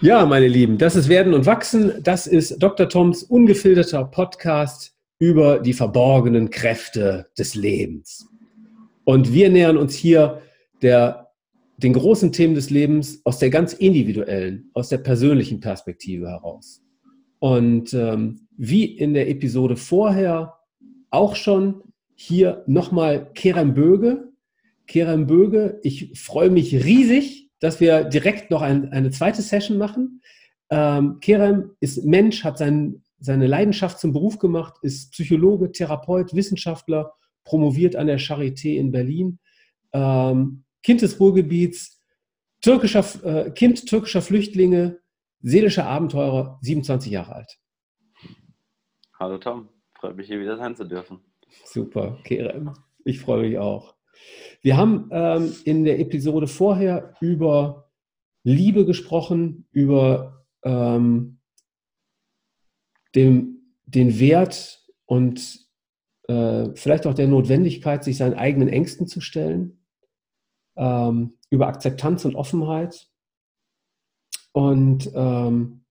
Ja, meine Lieben, das ist Werden und Wachsen. Das ist Dr. Toms ungefilterter Podcast über die verborgenen Kräfte des Lebens. Und wir nähern uns hier der, den großen Themen des Lebens aus der ganz individuellen, aus der persönlichen Perspektive heraus. Und ähm, wie in der Episode vorher auch schon, hier nochmal Kerem Böge. Kerem Böge, ich freue mich riesig, dass wir direkt noch ein, eine zweite Session machen. Ähm, Kerem ist Mensch, hat sein, seine Leidenschaft zum Beruf gemacht, ist Psychologe, Therapeut, Wissenschaftler, promoviert an der Charité in Berlin, ähm, Kind des Ruhrgebiets, türkischer, äh, Kind türkischer Flüchtlinge, seelischer Abenteurer, 27 Jahre alt. Hallo Tom, freut mich hier wieder sein zu dürfen. Super, Kerem. Ich freue mich auch. Wir haben ähm, in der Episode vorher über Liebe gesprochen, über ähm, den, den Wert und äh, vielleicht auch der Notwendigkeit, sich seinen eigenen Ängsten zu stellen, ähm, über Akzeptanz und Offenheit. Und ähm,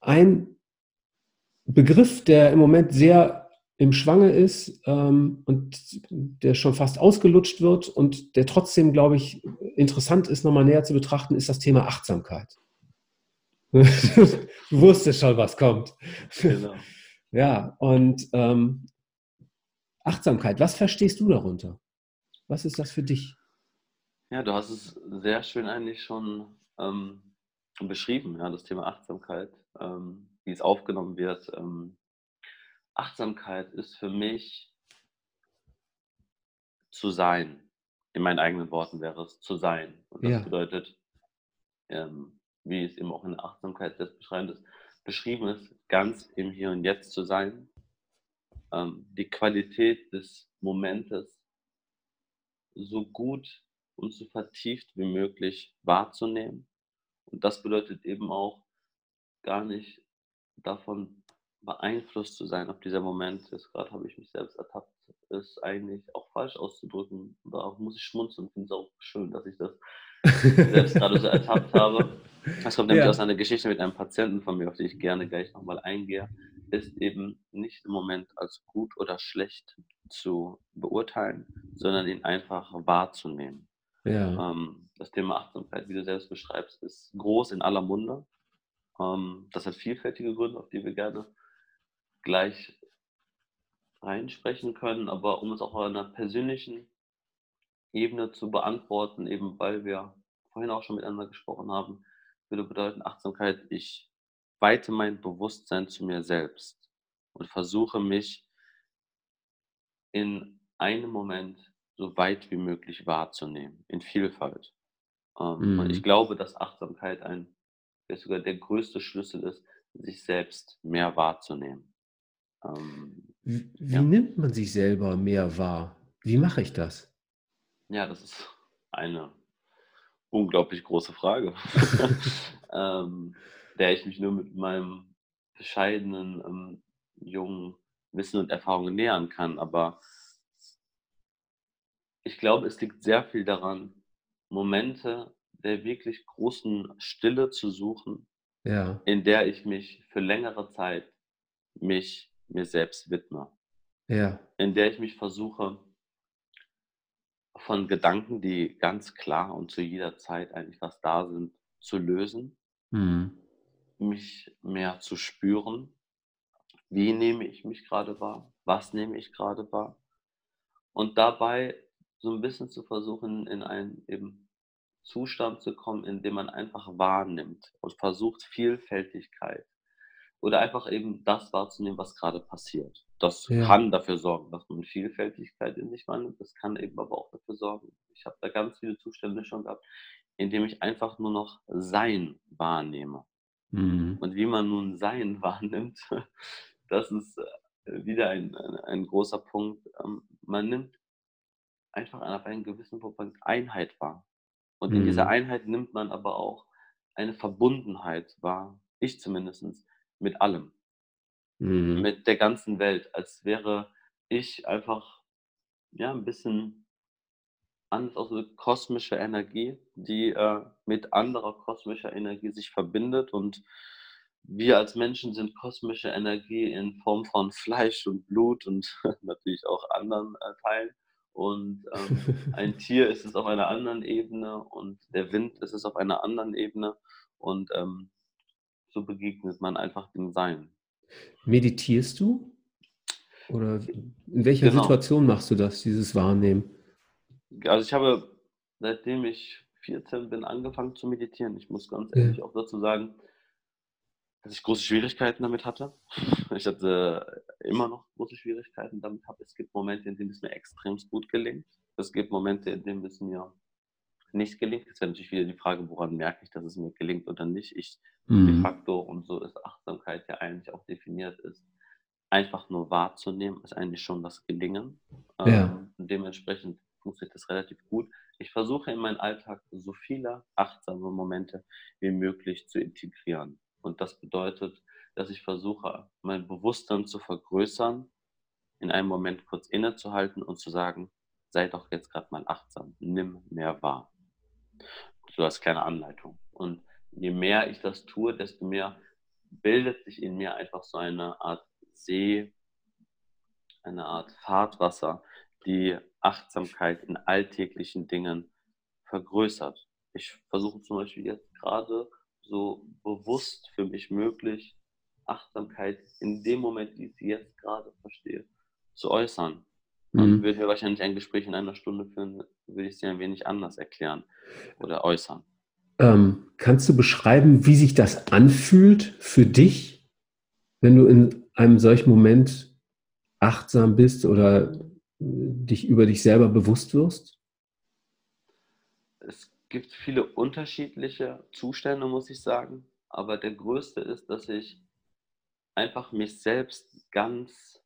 ein Begriff, der im Moment sehr im Schwange ist ähm, und der schon fast ausgelutscht wird und der trotzdem, glaube ich, interessant ist, nochmal näher zu betrachten, ist das Thema Achtsamkeit. du wusstest schon, was kommt. Genau. Ja, und ähm, Achtsamkeit, was verstehst du darunter? Was ist das für dich? Ja, du hast es sehr schön eigentlich schon ähm, beschrieben, ja, das Thema Achtsamkeit, ähm, wie es aufgenommen wird, ähm, Achtsamkeit ist für mich zu sein. In meinen eigenen Worten wäre es zu sein. Und das ja. bedeutet, ähm, wie es eben auch in der Achtsamkeit das beschrieben ist, ganz im Hier und Jetzt zu sein, ähm, die Qualität des Momentes so gut und so vertieft wie möglich wahrzunehmen. Und das bedeutet eben auch gar nicht davon beeinflusst zu sein, ob dieser Moment ist, gerade habe ich mich selbst ertappt, ist eigentlich auch falsch auszudrücken. Da muss ich schmunzeln und finde es auch schön, dass ich das selbst gerade so ertappt habe. Das kommt nämlich ja. aus einer Geschichte mit einem Patienten von mir, auf die ich gerne gleich nochmal eingehe, ist eben nicht im Moment als gut oder schlecht zu beurteilen, sondern ihn einfach wahrzunehmen. Ja. Ähm, das Thema Achtsamkeit, wie du selbst beschreibst, ist groß in aller Munde. Ähm, das hat vielfältige Gründe, auf die wir gerne gleich reinsprechen können, aber um es auch auf einer persönlichen Ebene zu beantworten, eben weil wir vorhin auch schon miteinander gesprochen haben, würde bedeuten Achtsamkeit, ich weite mein Bewusstsein zu mir selbst und versuche mich in einem Moment so weit wie möglich wahrzunehmen, in Vielfalt. Ähm, mhm. Und ich glaube, dass Achtsamkeit ein, sogar der größte Schlüssel ist, sich selbst mehr wahrzunehmen. Ähm, wie, wie ja. nimmt man sich selber mehr wahr? Wie mache ich das? Ja, das ist eine unglaublich große Frage, ähm, der ich mich nur mit meinem bescheidenen ähm, jungen Wissen und Erfahrungen nähern kann. Aber ich glaube, es liegt sehr viel daran, Momente der wirklich großen Stille zu suchen, ja. in der ich mich für längere Zeit mich mir selbst widme. Ja. In der ich mich versuche, von Gedanken, die ganz klar und zu jeder Zeit eigentlich was da sind, zu lösen, mhm. mich mehr zu spüren. Wie nehme ich mich gerade wahr? Was nehme ich gerade wahr? Und dabei so ein bisschen zu versuchen, in einen eben Zustand zu kommen, in dem man einfach wahrnimmt und versucht, Vielfältigkeit oder einfach eben das wahrzunehmen, was gerade passiert. Das ja. kann dafür sorgen, dass man Vielfältigkeit in sich wandelt. Das kann eben aber auch dafür sorgen. Ich habe da ganz viele Zustände schon gehabt, in dem ich einfach nur noch Sein wahrnehme. Mhm. Und wie man nun Sein wahrnimmt, das ist äh, wieder ein, ein, ein großer Punkt. Ähm, man nimmt einfach auf einen gewissen Punkt Einheit wahr. Und in dieser mhm. Einheit nimmt man aber auch eine Verbundenheit wahr. Ich zumindest mit allem, mhm. mit der ganzen Welt, als wäre ich einfach ja ein bisschen anders aus, eine kosmische Energie, die äh, mit anderer kosmischer Energie sich verbindet und wir als Menschen sind kosmische Energie in Form von Fleisch und Blut und natürlich auch anderen äh, Teilen. Und ähm, ein Tier ist es auf einer anderen Ebene und der Wind ist es auf einer anderen Ebene. Und ähm, so begegnet man einfach dem Sein. Meditierst du? Oder in welcher genau. Situation machst du das, dieses Wahrnehmen? Also ich habe, seitdem ich 14 bin, angefangen zu meditieren. Ich muss ganz ehrlich ja. auch dazu sagen, dass ich große Schwierigkeiten damit hatte. Ich hatte immer noch große Schwierigkeiten damit. Es gibt Momente, in denen es mir extrem gut gelingt. Es gibt Momente, in denen es mir nicht gelingt. Jetzt wäre natürlich wieder die Frage, woran merke ich, dass es mir gelingt oder nicht. Ich mhm. de facto, und so ist Achtsamkeit ja eigentlich auch definiert, ist einfach nur wahrzunehmen, ist eigentlich schon das Gelingen. Ja. Ähm, dementsprechend funktioniert das relativ gut. Ich versuche in meinen Alltag so viele achtsame Momente wie möglich zu integrieren. Und das bedeutet, dass ich versuche, mein Bewusstsein zu vergrößern, in einem Moment kurz innezuhalten und zu sagen, sei doch jetzt gerade mal achtsam, nimm mehr wahr. So als kleine Anleitung. Und je mehr ich das tue, desto mehr bildet sich in mir einfach so eine Art See, eine Art Fahrtwasser, die Achtsamkeit in alltäglichen Dingen vergrößert. Ich versuche zum Beispiel jetzt gerade so bewusst für mich möglich, Achtsamkeit in dem Moment, wie ich sie jetzt gerade verstehe, zu äußern. Mhm. Würden wir wahrscheinlich ein Gespräch in einer Stunde führen, würde ich sie ein wenig anders erklären oder äußern. Ähm, kannst du beschreiben, wie sich das anfühlt für dich, wenn du in einem solchen Moment achtsam bist oder dich über dich selber bewusst wirst? Es gibt viele unterschiedliche Zustände, muss ich sagen. Aber der größte ist, dass ich einfach mich selbst ganz,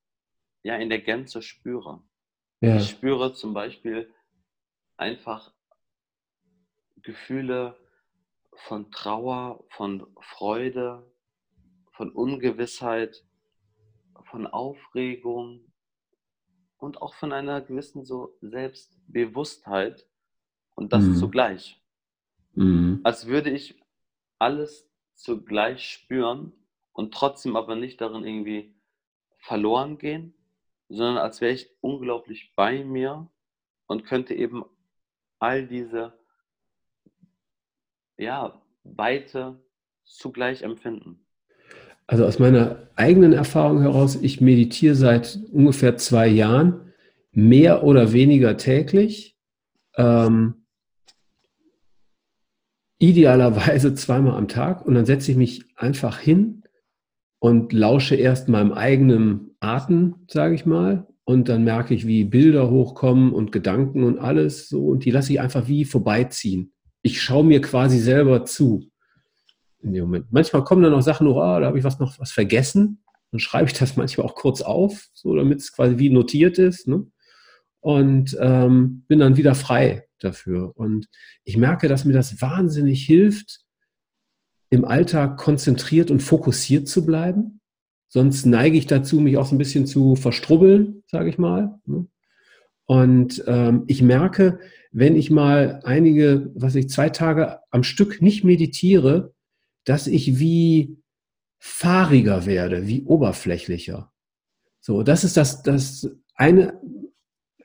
ja, in der Gänze spüre. Ja. Ich spüre zum Beispiel einfach Gefühle von Trauer, von Freude, von Ungewissheit, von Aufregung und auch von einer gewissen so Selbstbewusstheit und das mhm. zugleich. Mhm. Als würde ich alles zugleich spüren und trotzdem aber nicht darin irgendwie verloren gehen, sondern als wäre ich unglaublich bei mir und könnte eben all diese ja, Weite zugleich empfinden. Also aus meiner eigenen Erfahrung heraus, ich meditiere seit ungefähr zwei Jahren, mehr oder weniger täglich. Ähm, idealerweise zweimal am Tag und dann setze ich mich einfach hin und lausche erst meinem eigenen Atem, sage ich mal, und dann merke ich, wie Bilder hochkommen und Gedanken und alles so und die lasse ich einfach wie vorbeiziehen. Ich schaue mir quasi selber zu in dem Moment. Manchmal kommen dann auch Sachen, oh, da habe ich was noch was vergessen. Dann schreibe ich das manchmal auch kurz auf, so damit es quasi wie notiert ist. Ne? Und ähm, bin dann wieder frei dafür. Und ich merke, dass mir das wahnsinnig hilft, im Alltag konzentriert und fokussiert zu bleiben. Sonst neige ich dazu, mich auch so ein bisschen zu verstrubbeln, sage ich mal. Ne? Und ähm, ich merke, wenn ich mal einige, was ich zwei Tage am Stück nicht meditiere, dass ich wie fahriger werde, wie oberflächlicher. So, das ist das, das eine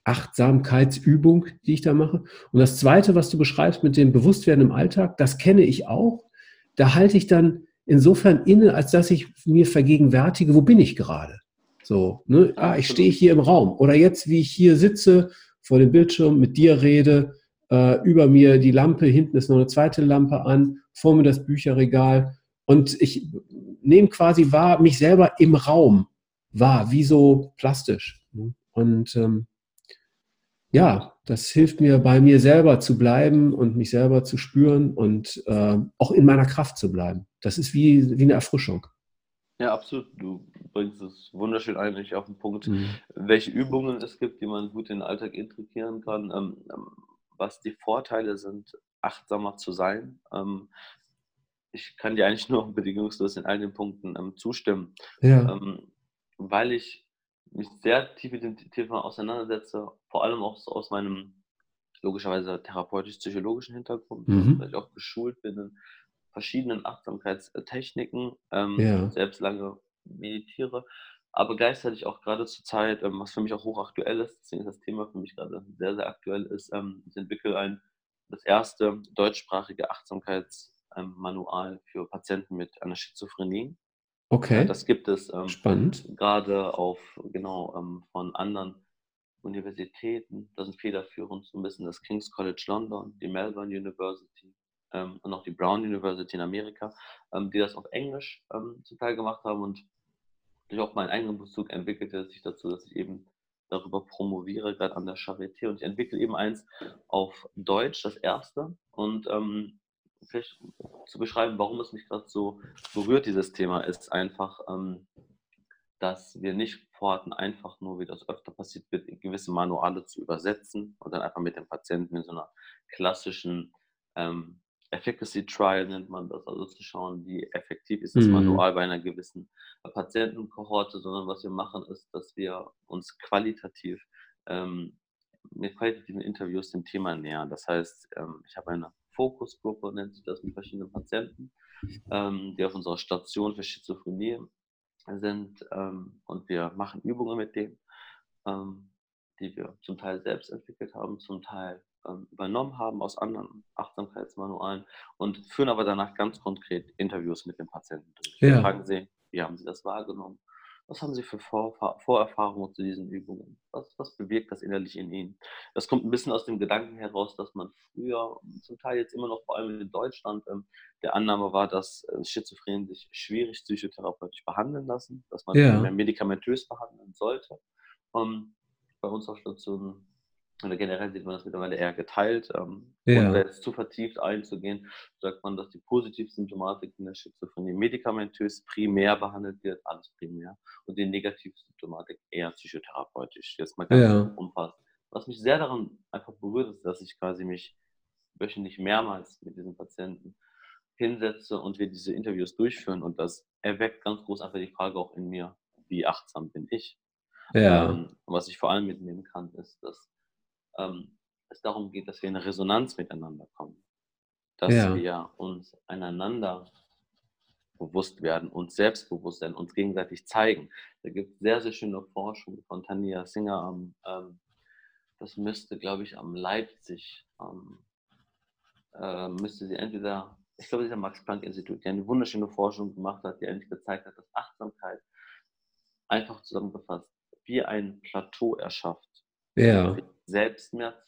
Achtsamkeitsübung, die ich da mache. Und das zweite, was du beschreibst mit dem Bewusstwerden im Alltag, das kenne ich auch. Da halte ich dann insofern inne, als dass ich mir vergegenwärtige, wo bin ich gerade? So, ne? ah, ich stehe hier im Raum. Oder jetzt, wie ich hier sitze, vor dem Bildschirm, mit dir rede, äh, über mir die Lampe, hinten ist noch eine zweite Lampe an, vor mir das Bücherregal. Und ich nehme quasi wahr, mich selber im Raum wahr, wie so plastisch. Ne? Und ähm, ja, das hilft mir, bei mir selber zu bleiben und mich selber zu spüren und äh, auch in meiner Kraft zu bleiben. Das ist wie, wie eine Erfrischung. Ja, absolut. Du bringst es wunderschön eigentlich auf den Punkt, mhm. welche Übungen es gibt, die man gut in den Alltag integrieren kann. Ähm, ähm was die Vorteile sind, achtsamer zu sein. Ähm, ich kann dir eigentlich nur bedingungslos in all den Punkten ähm, zustimmen, ja. ähm, weil ich mich sehr tief mit dem Thema auseinandersetze, vor allem auch so aus meinem logischerweise therapeutisch-psychologischen Hintergrund, mhm. weil ich auch geschult bin in verschiedenen Achtsamkeitstechniken, ähm, ja. selbst lange meditiere, aber gleichzeitig auch gerade zur Zeit, ähm, was für mich auch hochaktuell ist, deswegen ist das Thema für mich gerade sehr, sehr aktuell ist, ähm, ich entwickle ein, das erste deutschsprachige Achtsamkeitsmanual für Patienten mit einer Schizophrenie. Okay. Ja, das gibt es ähm, Spannend. gerade auf, genau, ähm, von anderen Universitäten. Da sind federführend so ein bisschen das King's College London, die Melbourne University ähm, und auch die Brown University in Amerika, ähm, die das auf Englisch ähm, zum Teil gemacht haben und durch auch meinen eigenen Bezug entwickelte es sich dazu, dass ich eben darüber promoviere, gerade an der Charité und ich entwickle eben eins auf Deutsch, das erste und ähm, vielleicht zu beschreiben, warum es mich gerade so berührt, dieses Thema, ist einfach, ähm, dass wir nicht vorhatten, einfach nur, wie das öfter passiert wird, gewisse Manuale zu übersetzen und dann einfach mit dem Patienten in so einer klassischen ähm, Efficacy Trial nennt man das, also zu schauen, wie effektiv ist das mhm. Manual bei einer gewissen Patientenkohorte, sondern was wir machen, ist, dass wir uns qualitativ ähm, mit qualitativen Interviews dem Thema nähern. Das heißt, ähm, ich habe eine Fokusgruppe, nennt sich das, mit verschiedenen Patienten, ähm, die auf unserer Station für Schizophrenie sind ähm, und wir machen Übungen mit denen, ähm, die wir zum Teil selbst entwickelt haben, zum Teil ähm, übernommen haben aus anderen Achtsamkeitsmanualen und führen aber danach ganz konkret Interviews mit den Patienten durch. Ja. Wir fragen sie, wie haben sie das wahrgenommen? Was haben Sie für Vor Vorerfahrungen zu diesen Übungen? Was, was bewirkt das innerlich in Ihnen? Das kommt ein bisschen aus dem Gedanken heraus, dass man früher, zum Teil jetzt immer noch vor allem in Deutschland, ähm, der Annahme war, dass äh, Schizophrenen sich schwierig psychotherapeutisch behandeln lassen, dass man ja. medikamentös behandeln sollte. Ähm, bei uns auf Stationen oder generell sieht man das mittlerweile eher geteilt. Ähm, ja. Und jetzt zu vertieft einzugehen, sagt man, dass die Positivsymptomatik in der Schizophrenie medikamentös primär behandelt wird, alles primär, und die Negativsymptomatik eher psychotherapeutisch. Jetzt mal ganz ja. umfassend. Was mich sehr daran einfach berührt, ist, dass ich quasi mich wöchentlich mehrmals mit diesen Patienten hinsetze und wir diese Interviews durchführen und das erweckt ganz groß einfach die Frage auch in mir, wie achtsam bin ich? Ja. Ähm, was ich vor allem mitnehmen kann, ist, dass ähm, es darum geht, dass wir in Resonanz miteinander kommen. Dass ja. wir uns einander bewusst werden, uns selbstbewusst werden, uns gegenseitig zeigen. Da gibt es sehr, sehr schöne Forschung von Tania Singer am, ähm, das müsste, glaube ich, am Leipzig, ähm, äh, müsste sie entweder, ich glaube, dieser Max-Planck-Institut, die eine wunderschöne Forschung gemacht hat, die eigentlich gezeigt hat, dass Achtsamkeit einfach zusammengefasst wie ein Plateau erschafft. Ja selbst mehr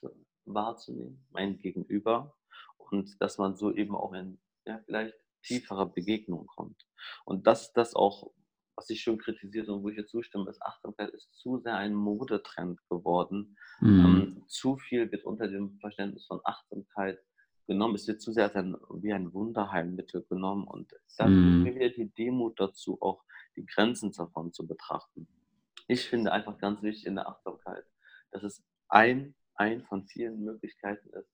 wahrzunehmen, mein Gegenüber, und dass man so eben auch in ja, vielleicht tiefere Begegnungen kommt. Und das ist das auch, was ich schon kritisiert und wo ich jetzt zustimme, ist Achtsamkeit ist zu sehr ein Modetrend geworden. Mhm. Ähm, zu viel wird unter dem Verständnis von Achtsamkeit genommen. Es wird zu sehr ein, wie ein Wunderheilmittel genommen und da mhm. mir wieder die Demut dazu, auch die Grenzen davon zu betrachten. Ich finde einfach ganz wichtig in der Achtsamkeit, dass es ein, ein von vielen Möglichkeiten ist,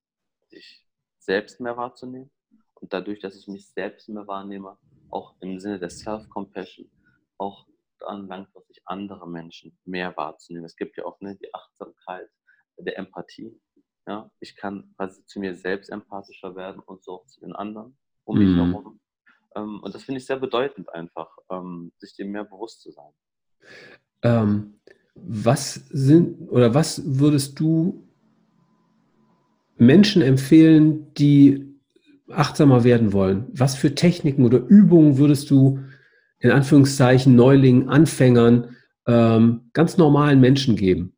sich selbst mehr wahrzunehmen und dadurch, dass ich mich selbst mehr wahrnehme, auch im Sinne der Self-Compassion, auch dann langfristig andere Menschen mehr wahrzunehmen. Es gibt ja auch ne, die Achtsamkeit der Empathie. Ja? Ich kann quasi zu mir selbst empathischer werden und so auch zu den anderen um mich mhm. herum. Ähm, und das finde ich sehr bedeutend einfach, ähm, sich dem mehr bewusst zu sein. Ähm, was sind oder was würdest du Menschen empfehlen, die achtsamer werden wollen? Was für Techniken oder Übungen würdest du in Anführungszeichen Neulingen, Anfängern, ähm, ganz normalen Menschen geben?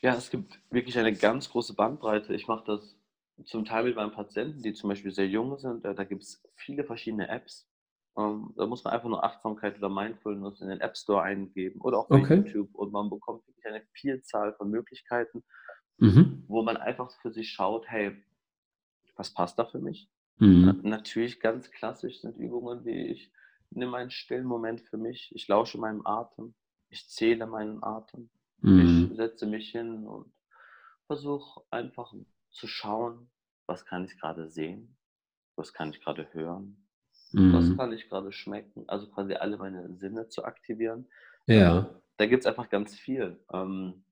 Ja, es gibt wirklich eine ganz große Bandbreite. Ich mache das zum Teil mit meinen Patienten, die zum Beispiel sehr jung sind. Da gibt es viele verschiedene Apps, ähm, da muss man einfach nur Achtsamkeit oder Mindfulness in den App Store eingeben oder auch bei okay. YouTube und man bekommt wirklich eine Vielzahl von Möglichkeiten, mhm. wo man einfach für sich schaut, hey, was passt da für mich? Mhm. Natürlich ganz klassisch sind Übungen wie ich nehme einen stillen Moment für mich, ich lausche meinem Atem, ich zähle meinen Atem, mhm. ich setze mich hin und versuche einfach zu schauen, was kann ich gerade sehen, was kann ich gerade hören, Mhm. Was kann ich gerade schmecken? Also quasi alle meine Sinne zu aktivieren. Ja. Da gibt es einfach ganz viel. Ähm,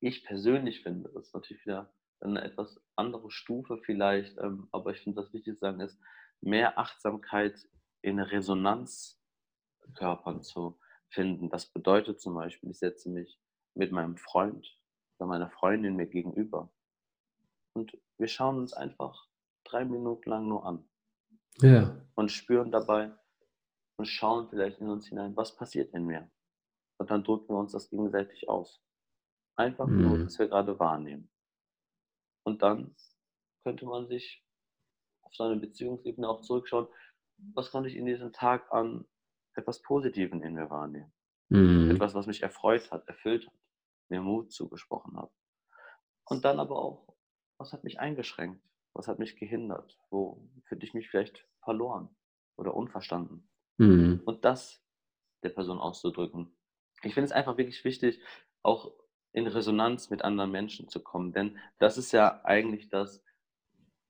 ich persönlich finde, das ist natürlich wieder eine etwas andere Stufe vielleicht, ähm, aber ich finde, das wichtig zu sagen ist, mehr Achtsamkeit in Resonanzkörpern zu finden. Das bedeutet zum Beispiel, ich setze mich mit meinem Freund oder meiner Freundin mir gegenüber und wir schauen uns einfach drei Minuten lang nur an. Ja. Und spüren dabei und schauen vielleicht in uns hinein, was passiert in mir. Und dann drücken wir uns das gegenseitig aus. Einfach mhm. nur, was wir gerade wahrnehmen. Und dann könnte man sich auf seine Beziehungsebene auch zurückschauen, was konnte ich in diesem Tag an etwas Positiven in mir wahrnehmen. Mhm. Etwas, was mich erfreut hat, erfüllt hat, mir Mut zugesprochen hat. Und dann aber auch, was hat mich eingeschränkt, was hat mich gehindert, wo fühlte ich mich vielleicht verloren oder unverstanden. Mhm. Und das der Person auszudrücken. Ich finde es einfach wirklich wichtig, auch in Resonanz mit anderen Menschen zu kommen, denn das ist ja eigentlich das,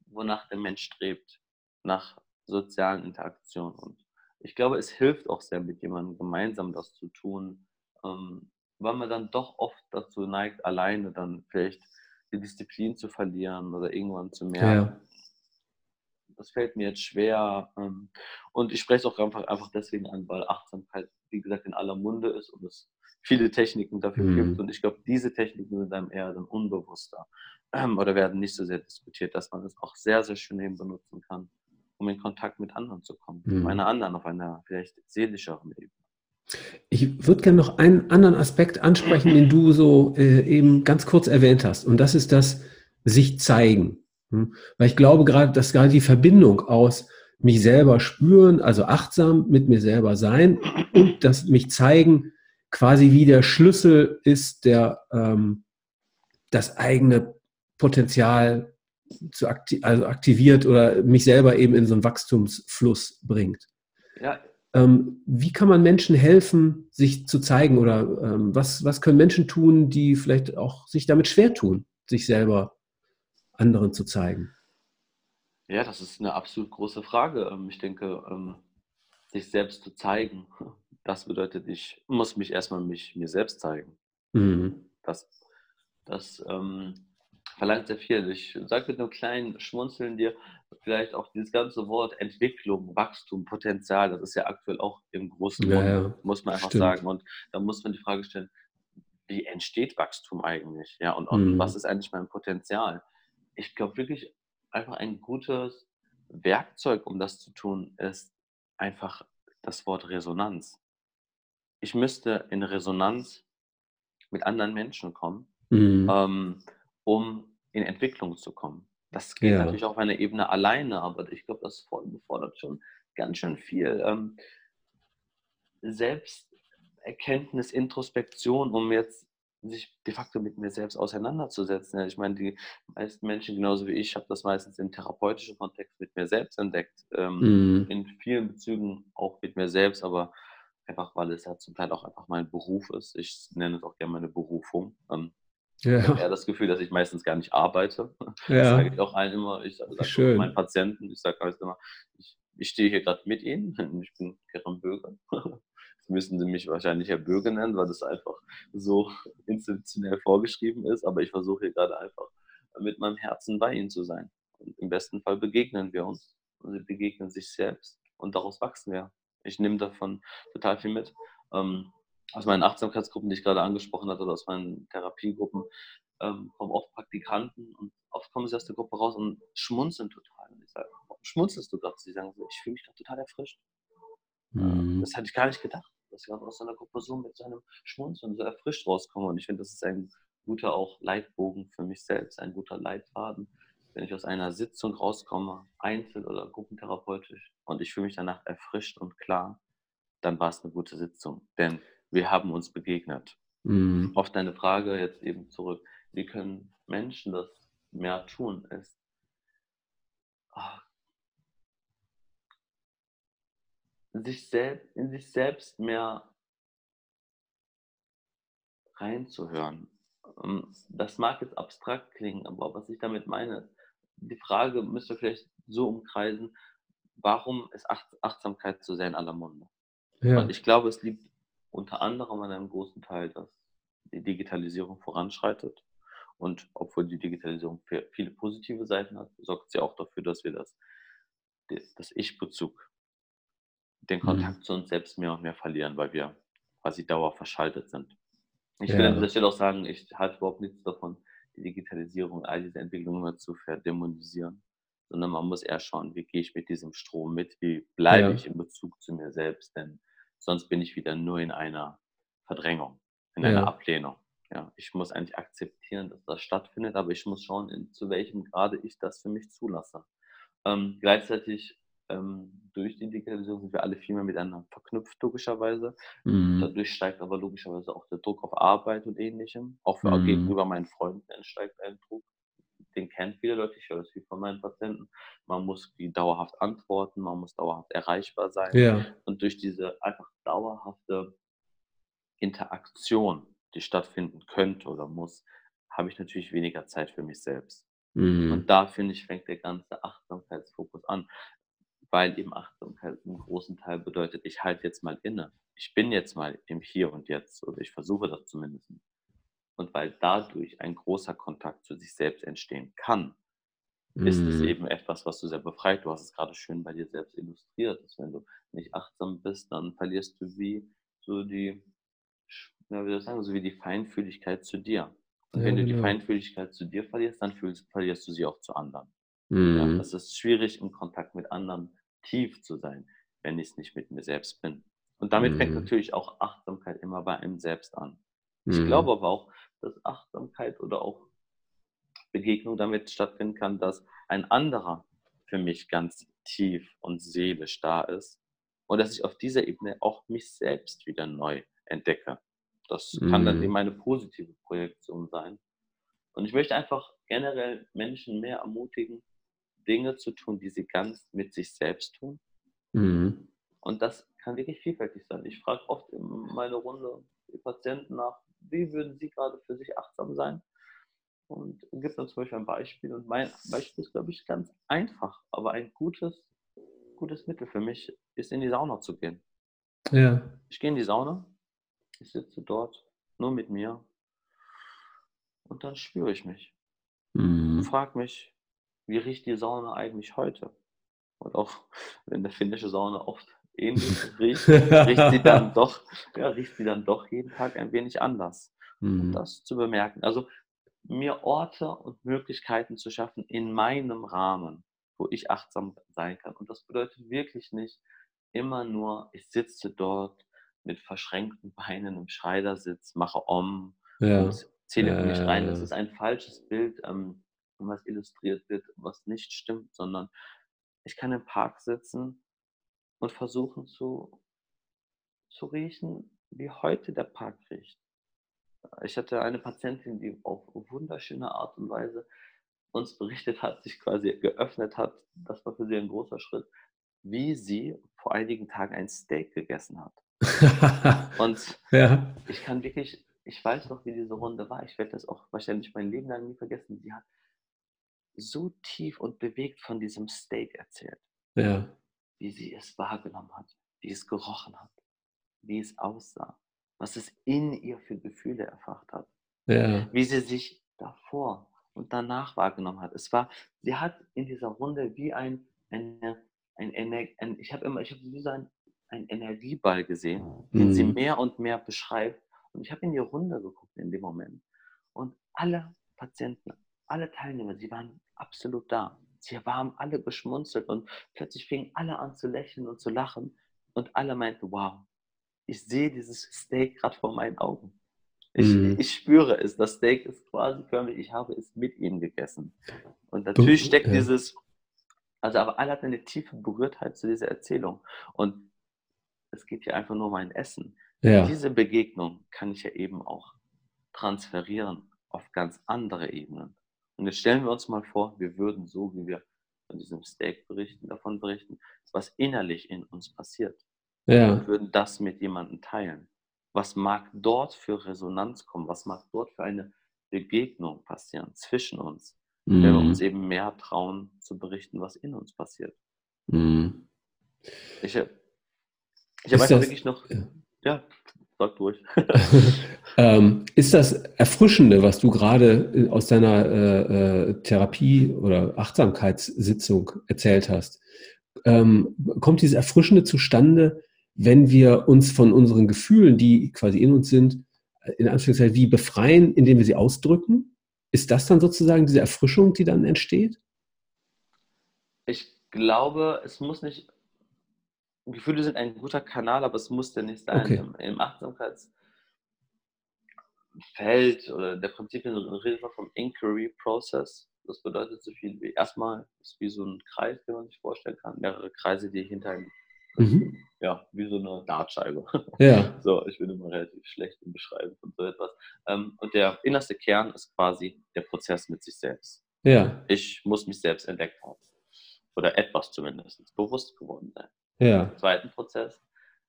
wonach der Mensch strebt, nach sozialen Interaktionen. Und ich glaube, es hilft auch sehr, mit jemandem gemeinsam das zu tun, ähm, weil man dann doch oft dazu neigt, alleine dann vielleicht die Disziplin zu verlieren oder irgendwann zu merken, ja. das fällt mir jetzt schwer. Ähm, und ich spreche es auch einfach, einfach deswegen an, weil Achtsamkeit, wie gesagt, in aller Munde ist und es viele Techniken dafür mhm. gibt. Und ich glaube, diese Techniken sind einem eher dann unbewusster ähm, oder werden nicht so sehr diskutiert, dass man es auch sehr, sehr schön eben benutzen kann, um in Kontakt mit anderen zu kommen. Mhm. Einer anderen auf einer vielleicht seelischeren Ebene. Ich würde gerne noch einen anderen Aspekt ansprechen, den du so äh, eben ganz kurz erwähnt hast. Und das ist das sich zeigen. Hm? Weil ich glaube gerade, dass gerade die Verbindung aus mich selber spüren, also achtsam mit mir selber sein und das mich zeigen, quasi wie der Schlüssel ist, der ähm, das eigene Potenzial zu akti also aktiviert oder mich selber eben in so einen Wachstumsfluss bringt. Ja. Ähm, wie kann man Menschen helfen, sich zu zeigen oder ähm, was, was können Menschen tun, die vielleicht auch sich damit schwer tun, sich selber anderen zu zeigen? Ja, das ist eine absolut große Frage. Ähm, ich denke, ähm, sich selbst zu zeigen, das bedeutet, ich muss mich erstmal mich, mir selbst zeigen. Mhm. Das, das ähm, verlangt sehr viel. Ich sage mit einem kleinen Schmunzeln dir vielleicht auch dieses ganze Wort Entwicklung, Wachstum, Potenzial, das ist ja aktuell auch im großen ja, ja. muss man einfach Stimmt. sagen. Und da muss man die Frage stellen, wie entsteht Wachstum eigentlich? Ja, und, und mhm. was ist eigentlich mein Potenzial? Ich glaube wirklich, einfach ein gutes Werkzeug, um das zu tun, ist einfach das Wort Resonanz ich müsste in Resonanz mit anderen Menschen kommen, mhm. ähm, um in Entwicklung zu kommen. Das geht ja. natürlich auf einer Ebene alleine, aber ich glaube, das fordert schon ganz schön viel ähm, Selbsterkenntnis, Introspektion, um jetzt sich de facto mit mir selbst auseinanderzusetzen. Ich meine, die meisten Menschen, genauso wie ich, habe das meistens im therapeutischen Kontext mit mir selbst entdeckt. Ähm, mhm. In vielen Bezügen auch mit mir selbst, aber einfach weil es ja zum Teil auch einfach mein Beruf ist. Ich nenne es auch gerne meine Berufung. Ähm, ja. Ich habe eher das Gefühl, dass ich meistens gar nicht arbeite. Ja. Das sage ich auch allen immer. Ich sage auch meinen Patienten, ich sage halt immer, ich, ich stehe hier gerade mit Ihnen. Ich bin Kerem Bürger. Jetzt müssen Sie mich wahrscheinlich Herr Bürger nennen, weil das einfach so institutionell vorgeschrieben ist. Aber ich versuche hier gerade einfach mit meinem Herzen bei Ihnen zu sein. Und im besten Fall begegnen wir uns. Und sie begegnen sich selbst. Und daraus wachsen wir ich nehme davon total viel mit. Ähm, aus meinen Achtsamkeitsgruppen, die ich gerade angesprochen hatte, oder aus meinen Therapiegruppen, ähm, kommen oft Praktikanten und oft kommen sie aus der Gruppe raus und schmunzeln total. Und ich sage, warum schmunzelst du gerade? Sie sagen so, ich fühle mich gerade total erfrischt. Mhm. Das hatte ich gar nicht gedacht, dass ich aus einer Gruppe so mit so einem Schmunzeln so erfrischt rauskomme. Und ich finde, das ist ein guter auch Leitbogen für mich selbst, ein guter Leitfaden, wenn ich aus einer Sitzung rauskomme, einzeln oder gruppentherapeutisch, und ich fühle mich danach erfrischt und klar, dann war es eine gute Sitzung. Denn wir haben uns begegnet. Mhm. Auf deine Frage jetzt eben zurück, wie können Menschen das mehr tun, ist, oh, sich selbst, in sich selbst mehr reinzuhören. Ähm, das mag jetzt abstrakt klingen, aber was ich damit meine, die Frage müsst ihr vielleicht so umkreisen, warum ist Achtsamkeit so sehr in aller Munde? Ja. Ich glaube, es liegt unter anderem an einem großen Teil, dass die Digitalisierung voranschreitet. Und obwohl die Digitalisierung viele positive Seiten hat, sorgt sie auch dafür, dass wir das, das Ich-Bezug, den Kontakt mhm. zu uns selbst mehr und mehr verlieren, weil wir quasi dauerverschaltet sind. Ich ja. will an dieser Stelle auch sagen, ich halte überhaupt nichts davon, die Digitalisierung, all diese Entwicklungen immer zu verdämonisieren, sondern man muss eher schauen, wie gehe ich mit diesem Strom mit, wie bleibe ja. ich in Bezug zu mir selbst, denn sonst bin ich wieder nur in einer Verdrängung, in ja. einer Ablehnung. Ja, ich muss eigentlich akzeptieren, dass das stattfindet, aber ich muss schauen, in, zu welchem Grade ich das für mich zulasse. Ähm, gleichzeitig ähm, durch die Digitalisierung sind wir alle viel mehr miteinander verknüpft, logischerweise. Mhm. Dadurch steigt aber logischerweise auch der Druck auf Arbeit und ähnlichem. Auch für, mhm. gegenüber meinen Freunden entsteigt ein Druck. Den kennen viele Leute, ich höre das viel von meinen Patienten. Man muss die dauerhaft antworten, man muss dauerhaft erreichbar sein. Ja. Und durch diese einfach dauerhafte Interaktion die stattfinden könnte oder muss, habe ich natürlich weniger Zeit für mich selbst. Mhm. Und da finde ich, fängt der ganze Achtsamkeitsfokus an, weil eben Achtsamkeit einen großen Teil bedeutet, ich halte jetzt mal inne. Ich bin jetzt mal im Hier und Jetzt oder ich versuche das zumindest. Und weil dadurch ein großer Kontakt zu sich selbst entstehen kann, mhm. ist es mhm. eben etwas, was du sehr befreit. Du hast es gerade schön bei dir selbst illustriert, dass wenn du nicht achtsam bist, dann verlierst du wie so die ja, wie soll ich sagen, so wie die Feinfühligkeit zu dir. Und ja, wenn du genau. die Feinfühligkeit zu dir verlierst, dann fühlst, verlierst du sie auch zu anderen. Mhm. Ja, es ist schwierig, im Kontakt mit anderen tief zu sein, wenn ich es nicht mit mir selbst bin. Und damit mhm. fängt natürlich auch Achtsamkeit immer bei einem selbst an. Ich mhm. glaube aber auch, dass Achtsamkeit oder auch Begegnung damit stattfinden kann, dass ein anderer für mich ganz tief und seelisch da ist und dass ich auf dieser Ebene auch mich selbst wieder neu entdecke. Das kann dann mhm. eben eine positive Projektion sein. Und ich möchte einfach generell Menschen mehr ermutigen, Dinge zu tun, die sie ganz mit sich selbst tun. Mhm. Und das kann wirklich vielfältig sein. Ich frage oft in meiner Runde die Patienten nach, wie würden sie gerade für sich achtsam sein? Und gibt dann zum Beispiel ein Beispiel. Und mein Beispiel ist, glaube ich, ganz einfach, aber ein gutes, gutes Mittel für mich ist, in die Sauna zu gehen. Ja. Ich gehe in die Sauna ich sitze dort nur mit mir und dann spüre ich mich. Mhm. Frag mich, wie riecht die Sauna eigentlich heute? Und auch wenn der finnische Sauna oft ähnlich riecht, riecht sie dann doch, ja, riecht sie dann doch jeden Tag ein wenig anders. Mhm. Um das zu bemerken. Also mir Orte und Möglichkeiten zu schaffen in meinem Rahmen, wo ich achtsam sein kann. Und das bedeutet wirklich nicht immer nur, ich sitze dort mit verschränkten Beinen im Schreidersitz, mache Om ja. zähle ja, mich rein. Das ist ein falsches Bild, ähm, was illustriert wird, was nicht stimmt, sondern ich kann im Park sitzen und versuchen zu, zu riechen, wie heute der Park riecht. Ich hatte eine Patientin, die auf wunderschöne Art und Weise uns berichtet hat, sich quasi geöffnet hat. Das war für sie ein großer Schritt, wie sie vor einigen Tagen ein Steak gegessen hat. und ja. ich kann wirklich, ich weiß noch, wie diese Runde war. Ich werde das auch wahrscheinlich mein Leben lang nie vergessen. Sie hat so tief und bewegt von diesem Steak erzählt. Ja. Wie sie es wahrgenommen hat, wie es gerochen hat, wie es aussah, was es in ihr für Gefühle erfacht hat. Ja. Wie sie sich davor und danach wahrgenommen hat. Es war, sie hat in dieser Runde wie ein, eine, ein, ein, ein ich habe immer, ich habe wie so ein einen Energieball gesehen, den mhm. sie mehr und mehr beschreibt. Und ich habe in die Runde geguckt in dem Moment. Und alle Patienten, alle Teilnehmer, sie waren absolut da. Sie haben alle geschmunzelt und plötzlich fingen alle an zu lächeln und zu lachen. Und alle meinten, wow, ich sehe dieses Steak gerade vor meinen Augen. Ich, mhm. ich, spüre es. Das Steak ist quasi förmlich, ich habe es mit ihnen gegessen. Und natürlich steckt ja. dieses, also aber alle hatten eine tiefe Berührtheit zu dieser Erzählung. Und es geht hier einfach nur um ein Essen. Ja. Diese Begegnung kann ich ja eben auch transferieren auf ganz andere Ebenen. Und jetzt stellen wir uns mal vor, wir würden so, wie wir von diesem Steak berichten, davon berichten, was innerlich in uns passiert. Ja. Und würden das mit jemandem teilen. Was mag dort für Resonanz kommen? Was mag dort für eine Begegnung passieren zwischen uns, mhm. wenn wir uns eben mehr trauen zu berichten, was in uns passiert? Mhm. Ich ich habe einfach wirklich noch, ja. ja. sag durch. ähm, ist das Erfrischende, was du gerade äh, aus deiner äh, äh, Therapie oder Achtsamkeitssitzung erzählt hast, ähm, kommt dieses Erfrischende zustande, wenn wir uns von unseren Gefühlen, die quasi in uns sind, äh, in Anführungszeichen wie befreien, indem wir sie ausdrücken? Ist das dann sozusagen diese Erfrischung, die dann entsteht? Ich glaube, es muss nicht Gefühle sind ein guter Kanal, aber es muss ja nicht sein. Okay. Im, Im, Achtsamkeitsfeld oder der Prinzipien redet man vom Inquiry Process. Das bedeutet so viel wie erstmal ist wie so ein Kreis, den man sich vorstellen kann. Mehrere Kreise, die hinter mhm. ja, wie so eine Dartscheibe. Ja. So, ich bin immer relativ schlecht im Beschreiben von so etwas. Ähm, und der innerste Kern ist quasi der Prozess mit sich selbst. Ja. Ich muss mich selbst entdeckt haben. Oder etwas zumindest bewusst geworden sein. Ja. Im zweiten Prozess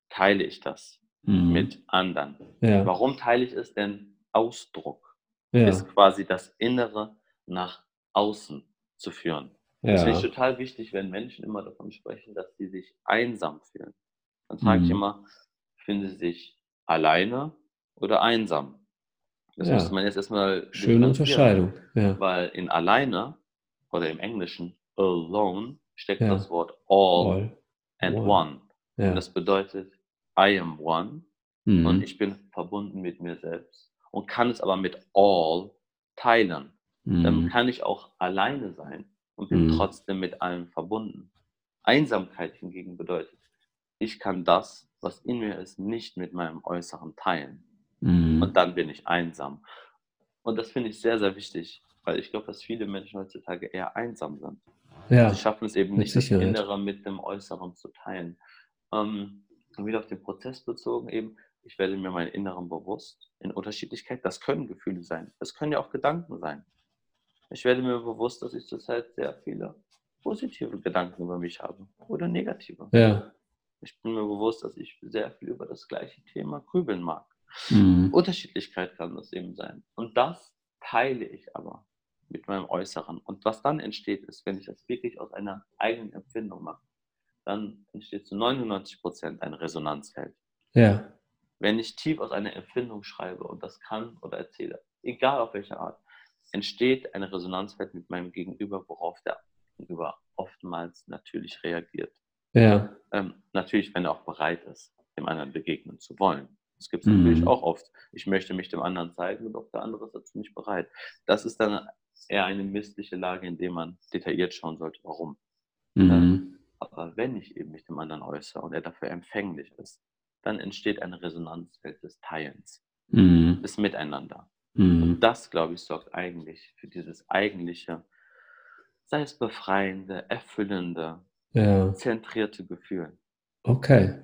teile ich das mhm. mit anderen. Ja. Warum teile ich es? Denn Ausdruck ja. ist quasi das Innere nach außen zu führen. Ja. Das finde ich total wichtig, wenn Menschen immer davon sprechen, dass sie sich einsam fühlen. Dann frage mhm. ich immer, fühlen sie sich alleine oder einsam? Das ja. muss man jetzt erstmal. Schöne Unterscheidung. Ja. Weil in alleine oder im Englischen alone steckt ja. das Wort all, all and one. one. Ja. Und das bedeutet, I am one mhm. und ich bin verbunden mit mir selbst und kann es aber mit all teilen. Mhm. Dann kann ich auch alleine sein und bin mhm. trotzdem mit allem verbunden. Einsamkeit hingegen bedeutet, ich kann das, was in mir ist, nicht mit meinem Äußeren teilen. Mhm. Und dann bin ich einsam. Und das finde ich sehr, sehr wichtig, weil ich glaube, dass viele Menschen heutzutage eher einsam sind. Ja, Sie schaffen es eben nicht, das Innere mit dem Äußeren zu teilen. Ähm, wieder auf den Prozess bezogen eben, ich werde mir mein Inneren bewusst in Unterschiedlichkeit. Das können Gefühle sein. Das können ja auch Gedanken sein. Ich werde mir bewusst, dass ich zurzeit sehr viele positive Gedanken über mich habe oder negative. Ja. Ich bin mir bewusst, dass ich sehr viel über das gleiche Thema grübeln mag. Mhm. Unterschiedlichkeit kann das eben sein. Und das teile ich aber mit meinem Äußeren. Und was dann entsteht, ist, wenn ich das wirklich aus einer eigenen Empfindung mache, dann entsteht zu 99 Prozent ein Resonanzfeld. Ja. Wenn ich tief aus einer Empfindung schreibe und das kann oder erzähle, egal auf welche Art, entsteht ein Resonanzfeld mit meinem Gegenüber, worauf der Gegenüber oftmals natürlich reagiert. Ja. Ähm, natürlich, wenn er auch bereit ist, dem anderen begegnen zu wollen. Das gibt es mhm. natürlich auch oft. Ich möchte mich dem anderen zeigen, doch der andere ist dazu nicht bereit. Das ist dann eher eine missliche Lage, in der man detailliert schauen sollte, warum. Mhm. Aber wenn ich eben mich dem anderen äußere und er dafür empfänglich ist, dann entsteht ein Resonanzfeld des Teilens, mhm. des Miteinander. Mhm. Und das, glaube ich, sorgt eigentlich für dieses eigentliche, sei es befreiende, erfüllende, ja. zentrierte Gefühl. Okay.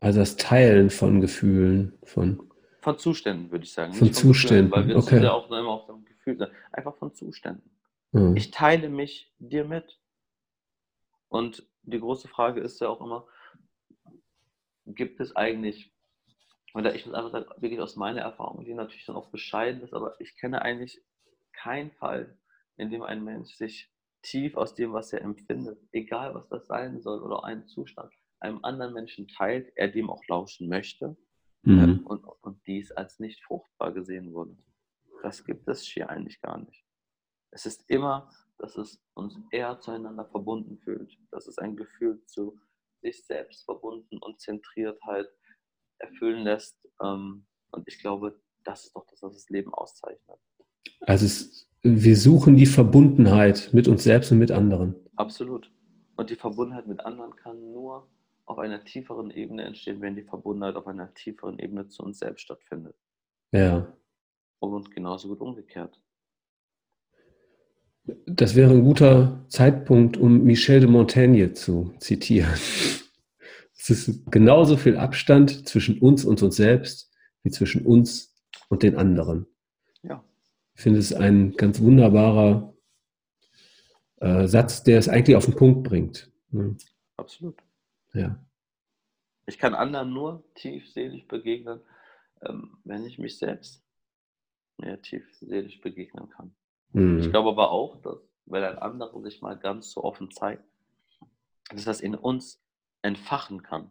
Also das Teilen von Gefühlen, von von Zuständen, würde ich sagen. Von Zuständen, Gefühlen, weil wir okay. sind ja auch immer auf dem Gefühl, einfach von Zuständen. Mhm. Ich teile mich dir mit. Und die große Frage ist ja auch immer, gibt es eigentlich, oder ich muss einfach sagen, wirklich aus meiner Erfahrung, die natürlich dann auch bescheiden ist, aber ich kenne eigentlich keinen Fall, in dem ein Mensch sich tief aus dem, was er empfindet, egal was das sein soll oder einen Zustand, einem anderen Menschen teilt, er dem auch lauschen möchte mhm. und, und dies als nicht fruchtbar gesehen wurde. Das gibt es hier eigentlich gar nicht. Es ist immer, dass es uns eher zueinander verbunden fühlt. dass es ein Gefühl zu sich selbst verbunden und zentriert halt erfüllen lässt. Ähm, und ich glaube, das ist doch das, was das Leben auszeichnet. Also es, wir suchen die Verbundenheit mit uns selbst und mit anderen. Absolut. Und die Verbundenheit mit anderen kann nur auf einer tieferen Ebene entstehen, wenn die Verbundenheit auf einer tieferen Ebene zu uns selbst stattfindet. Ja. Und genauso gut umgekehrt. Das wäre ein guter Zeitpunkt, um Michel de Montaigne zu zitieren. Es ist genauso viel Abstand zwischen uns und uns selbst wie zwischen uns und den anderen. Ja. Ich finde es ein ganz wunderbarer äh, Satz, der es eigentlich auf den Punkt bringt. Ne? Absolut. Ja. Ich kann anderen nur tiefselig begegnen, ähm, wenn ich mich selbst mehr tiefselig begegnen kann. Mhm. Ich glaube aber auch, dass, wenn ein anderer sich mal ganz so offen zeigt, dass das in uns entfachen kann,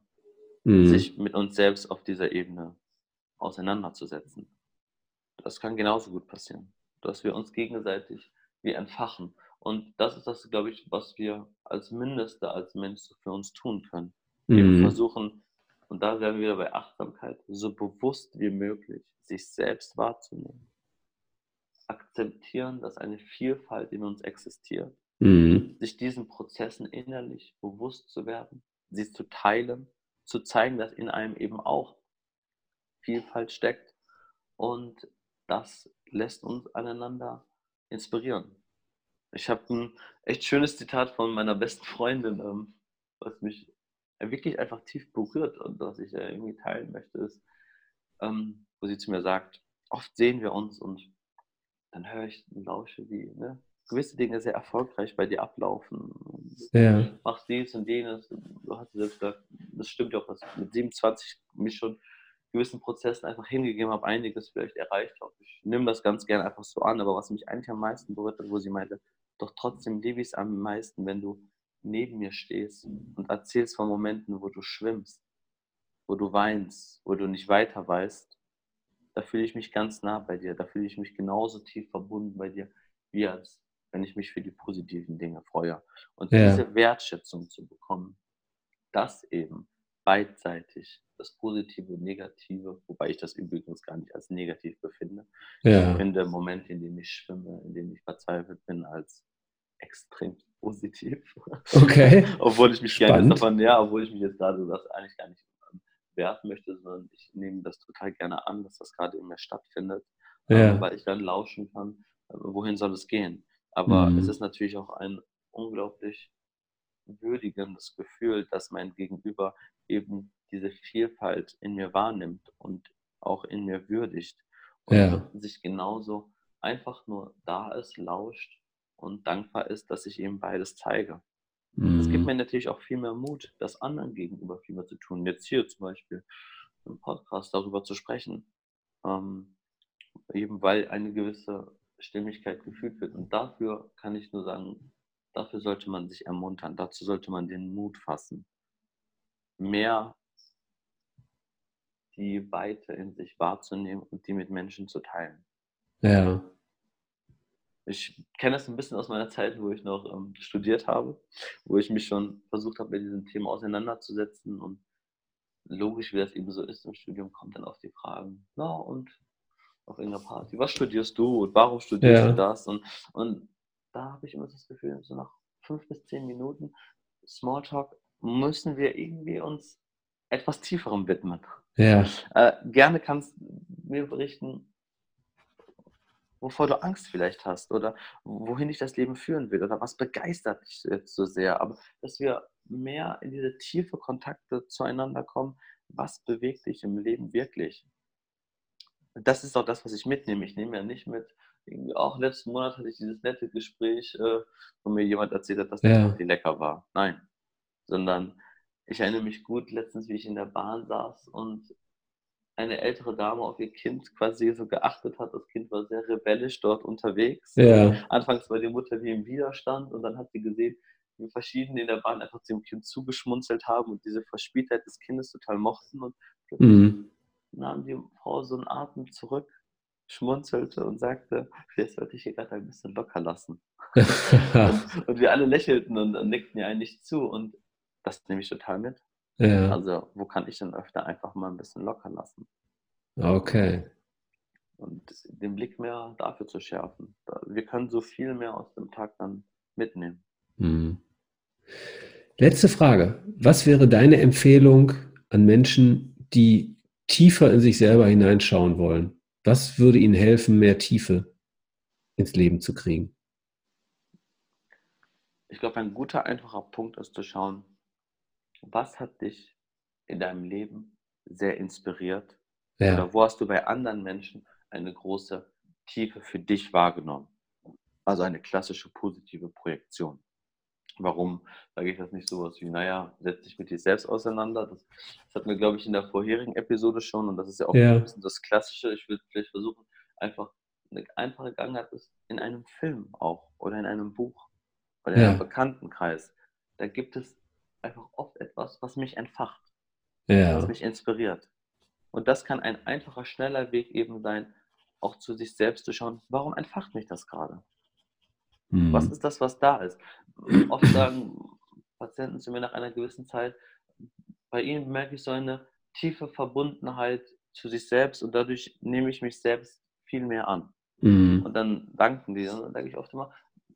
mhm. sich mit uns selbst auf dieser Ebene auseinanderzusetzen. Das kann genauso gut passieren, dass wir uns gegenseitig wie entfachen. Und das ist das, glaube ich, was wir als Mindeste, als Mensch für uns tun können. Wir mhm. versuchen, und da werden wir wieder bei Achtsamkeit, so bewusst wie möglich sich selbst wahrzunehmen. Akzeptieren, dass eine Vielfalt in uns existiert. Mhm. Sich diesen Prozessen innerlich bewusst zu werden, sie zu teilen, zu zeigen, dass in einem eben auch Vielfalt steckt. Und das lässt uns aneinander inspirieren. Ich habe ein echt schönes Zitat von meiner besten Freundin, ähm, was mich wirklich einfach tief berührt und was ich irgendwie teilen möchte, ist, ähm, wo sie zu mir sagt, oft sehen wir uns und dann höre ich und lausche, wie ne, gewisse Dinge sehr erfolgreich bei dir ablaufen. Ja. Machst dies und jenes. Du hast selbst gesagt, das stimmt ja auch, dass ich mit 27 mich schon gewissen Prozessen einfach hingegeben habe, einiges vielleicht erreicht habe. Ich nehme das ganz gerne einfach so an, aber was mich eigentlich am meisten berührt hat, wo sie meinte, doch trotzdem liebe ich es am meisten, wenn du neben mir stehst und erzählst von Momenten, wo du schwimmst, wo du weinst, wo du nicht weiter weißt. Da fühle ich mich ganz nah bei dir, da fühle ich mich genauso tief verbunden bei dir, wie als wenn ich mich für die positiven Dinge freue. Und ja. diese Wertschätzung zu bekommen, das eben beidseitig, das Positive und Negative, wobei ich das übrigens gar nicht als negativ befinde. Ja. Ich finde Momente, in denen ich schwimme, in denen ich verzweifelt bin, als extrem positiv. Okay. obwohl ich mich Spannend. gerne davon, ja, obwohl ich mich jetzt gerade das eigentlich gar nicht werten möchte, sondern ich nehme das total gerne an, dass das gerade in mir stattfindet, ja. ähm, weil ich dann lauschen kann, äh, wohin soll es gehen. Aber mhm. es ist natürlich auch ein unglaublich würdigendes Gefühl, dass mein Gegenüber eben diese Vielfalt in mir wahrnimmt und auch in mir würdigt und ja. sich genauso einfach nur da ist, lauscht und dankbar ist, dass ich ihm beides zeige. Es gibt mhm. mir natürlich auch viel mehr Mut, das anderen gegenüber viel mehr zu tun. Jetzt hier zum Beispiel im Podcast darüber zu sprechen. Ähm, eben weil eine gewisse Stimmigkeit gefühlt wird. Und dafür kann ich nur sagen, dafür sollte man sich ermuntern, dazu sollte man den Mut fassen, mehr die Weite in sich wahrzunehmen und die mit Menschen zu teilen. Ja. Ich kenne das ein bisschen aus meiner Zeit, wo ich noch ähm, studiert habe, wo ich mich schon versucht habe, mit diesem Thema auseinanderzusetzen. Und logisch, wie das eben so ist im Studium, kommt dann auf die Fragen, na und auf irgendeiner Party, was studierst du und warum studierst ja. du das? Und, und da habe ich immer das Gefühl, so nach fünf bis zehn Minuten Smalltalk müssen wir irgendwie uns etwas tieferem widmen. Ja. Äh, gerne kannst du mir berichten, wovor du Angst vielleicht hast oder wohin dich das Leben führen will oder was begeistert dich jetzt so sehr. Aber dass wir mehr in diese tiefe Kontakte zueinander kommen, was bewegt dich im Leben wirklich? Das ist auch das, was ich mitnehme. Ich nehme ja nicht mit, auch letzten Monat hatte ich dieses nette Gespräch, äh, wo mir jemand erzählt hat, dass das ja. lecker war. Nein, sondern ich erinnere mich gut letztens, wie ich in der Bahn saß und eine ältere Dame auf ihr Kind quasi so geachtet hat. Das Kind war sehr rebellisch dort unterwegs. Ja. Anfangs war die Mutter wie im Widerstand und dann hat sie gesehen, wie verschiedene in der Bahn einfach dem Kind zugeschmunzelt haben und diese Verspieltheit des Kindes total mochten. Und mhm. nahm die Frau so einen Atem zurück, schmunzelte und sagte, vielleicht sollte ich hier gerade ein bisschen locker lassen. und, und, wir alle lächelten und, und nickten ihr eigentlich zu. Und das nehme ich total mit. Ja. Also, wo kann ich denn öfter einfach mal ein bisschen locker lassen? Okay. Und den Blick mehr dafür zu schärfen. Wir können so viel mehr aus dem Tag dann mitnehmen. Mhm. Letzte Frage. Was wäre deine Empfehlung an Menschen, die tiefer in sich selber hineinschauen wollen? Was würde ihnen helfen, mehr Tiefe ins Leben zu kriegen? Ich glaube, ein guter, einfacher Punkt ist zu schauen, was hat dich in deinem Leben sehr inspiriert? Ja. Oder wo hast du bei anderen Menschen eine große Tiefe für dich wahrgenommen? Also eine klassische positive Projektion. Warum sage ich das nicht so was wie, naja, setz dich mit dir selbst auseinander? Das, das hatten wir, glaube ich, in der vorherigen Episode schon und das ist ja auch ja. ein bisschen das Klassische. Ich würde vielleicht versuchen, einfach eine einfache Gangart ist in einem Film auch oder in einem Buch oder in ja. einem Bekanntenkreis. Da gibt es einfach oft etwas, was mich entfacht, ja. was mich inspiriert. Und das kann ein einfacher, schneller Weg eben sein, auch zu sich selbst zu schauen, warum entfacht mich das gerade? Mhm. Was ist das, was da ist? Oft sagen Patienten zu mir nach einer gewissen Zeit, bei ihnen merke ich so eine tiefe Verbundenheit zu sich selbst und dadurch nehme ich mich selbst viel mehr an. Mhm. Und dann danken die. Und dann sage ich oft immer,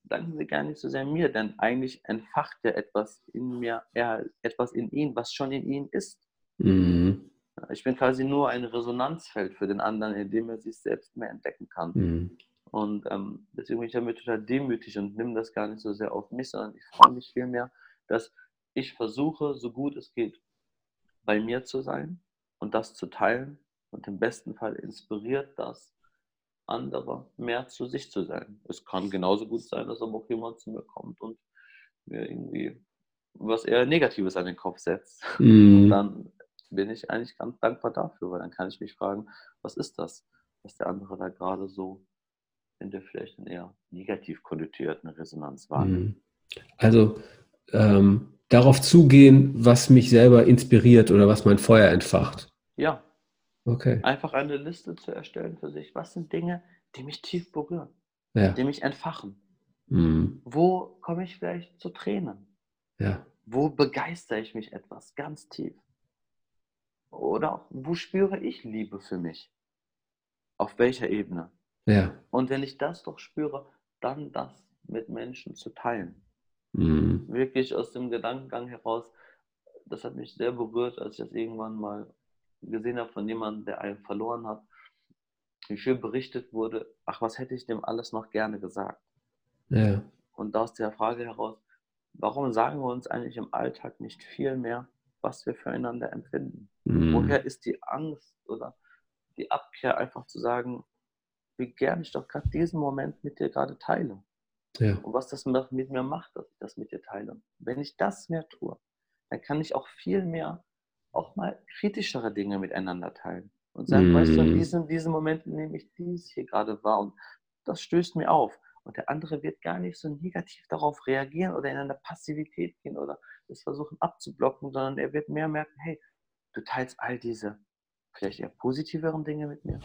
danken Sie gar nicht so sehr mir, denn eigentlich entfacht ja etwas in mir, eher etwas in Ihnen, was schon in Ihnen ist. Mhm. Ich bin quasi nur ein Resonanzfeld für den anderen, in dem er sich selbst mehr entdecken kann. Mhm. Und ähm, deswegen bin ich damit total demütig und nehme das gar nicht so sehr auf mich, sondern ich freue mich vielmehr, dass ich versuche, so gut es geht, bei mir zu sein und das zu teilen und im besten Fall inspiriert das andere mehr zu sich zu sein. Es kann genauso gut sein, dass aber auch jemand zu mir kommt und mir irgendwie was eher Negatives an den Kopf setzt. Mm. Und dann bin ich eigentlich ganz dankbar dafür, weil dann kann ich mich fragen, was ist das, was der andere da gerade so in der vielleicht eher negativ konnotierten Resonanz wahrnimmt. Mm. Also ähm, darauf zugehen, was mich selber inspiriert oder was mein Feuer entfacht. Ja. Okay. Einfach eine Liste zu erstellen für sich. Was sind Dinge, die mich tief berühren, ja. die mich entfachen? Mhm. Wo komme ich vielleicht zu Tränen? Ja. Wo begeistere ich mich etwas ganz tief? Oder auch, wo spüre ich Liebe für mich? Auf welcher Ebene? Ja. Und wenn ich das doch spüre, dann das mit Menschen zu teilen. Mhm. Wirklich aus dem Gedankengang heraus, das hat mich sehr berührt, als ich das irgendwann mal gesehen habe von jemandem, der einen verloren hat, wie schön berichtet wurde, ach, was hätte ich dem alles noch gerne gesagt? Ja. Und aus der Frage heraus, warum sagen wir uns eigentlich im Alltag nicht viel mehr, was wir füreinander empfinden? Mhm. Woher ist die Angst oder die Abkehr, einfach zu sagen, wie gern ich doch gerade diesen Moment mit dir gerade teile? Ja. Und was das mit mir macht, dass ich das mit dir teile. Wenn ich das mehr tue, dann kann ich auch viel mehr auch mal kritischere Dinge miteinander teilen. Und sagen, mm. weißt du, in mhm. diesem, diesem Moment nehme ich dies hier gerade wahr und das stößt mir auf. Und der andere wird gar nicht so negativ darauf reagieren oder in eine Passivität gehen oder das versuchen abzublocken, sondern er wird mehr merken, hey, du teilst all diese vielleicht eher positiveren Dinge mit mir.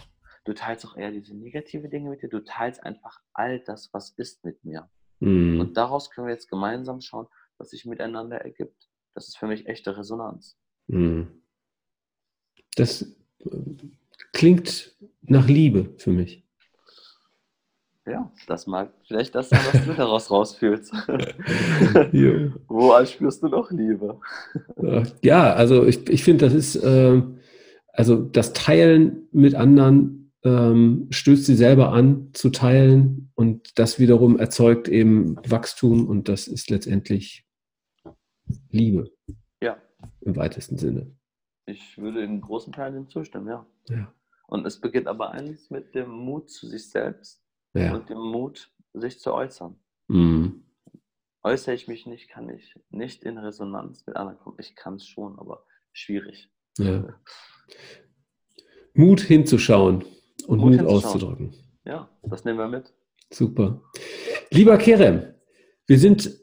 Du teilst auch eher diese negative Dinge mit dir. Du teilst einfach all das, was ist mit mir. Mm. Und daraus können wir jetzt gemeinsam schauen, was sich miteinander ergibt. Das ist für mich echte Resonanz. Mm. Das äh, klingt nach Liebe für mich. Ja, das mag vielleicht das sein, was du daraus rausfühlst. ja. Wo spürst du noch Liebe? Ja, also ich, ich finde, das ist, äh, also das Teilen mit anderen ähm, stößt sie selber an zu teilen und das wiederum erzeugt eben Wachstum und das ist letztendlich Liebe. Im weitesten Sinne. Ich würde in großen Teilen zustimmen, ja. ja. Und es beginnt aber eigentlich mit dem Mut zu sich selbst ja. und dem Mut, sich zu äußern. Mhm. Äußere ich mich nicht, kann ich nicht in Resonanz mit anderen kommen. Ich kann es schon, aber schwierig. Ja. Mut hinzuschauen und Mut, Mut auszudrücken. Ja, das nehmen wir mit. Super. Lieber Kerem, wir sind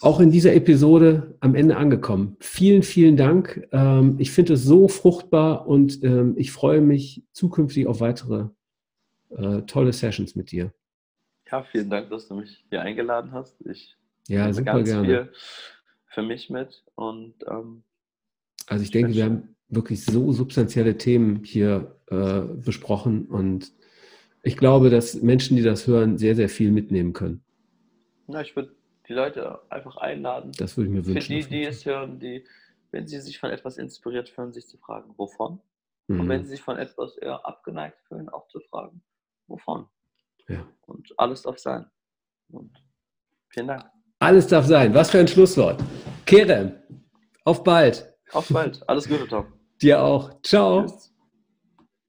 auch in dieser Episode am Ende angekommen. Vielen, vielen Dank. Ähm, ich finde es so fruchtbar und ähm, ich freue mich zukünftig auf weitere äh, tolle Sessions mit dir. Ja, vielen Dank, dass du mich hier eingeladen hast. Ich ja, super ganz gerne. viel für mich mit und ähm, also ich, ich denke, wir haben wirklich so substanzielle Themen hier äh, besprochen und ich glaube, dass Menschen, die das hören, sehr, sehr viel mitnehmen können. Na, ich würde die Leute einfach einladen. Das würde ich mir wünschen. Für die, die es hören, die, wenn sie sich von etwas inspiriert fühlen, sich zu fragen, wovon? Mhm. Und wenn sie sich von etwas eher abgeneigt fühlen, auch zu fragen, wovon? Ja. Und alles darf sein. Und vielen Dank. Alles darf sein. Was für ein Schlusswort. Kerem, auf bald. Auf bald. Alles Gute, Tom. Dir auch. Ciao. Tschüss.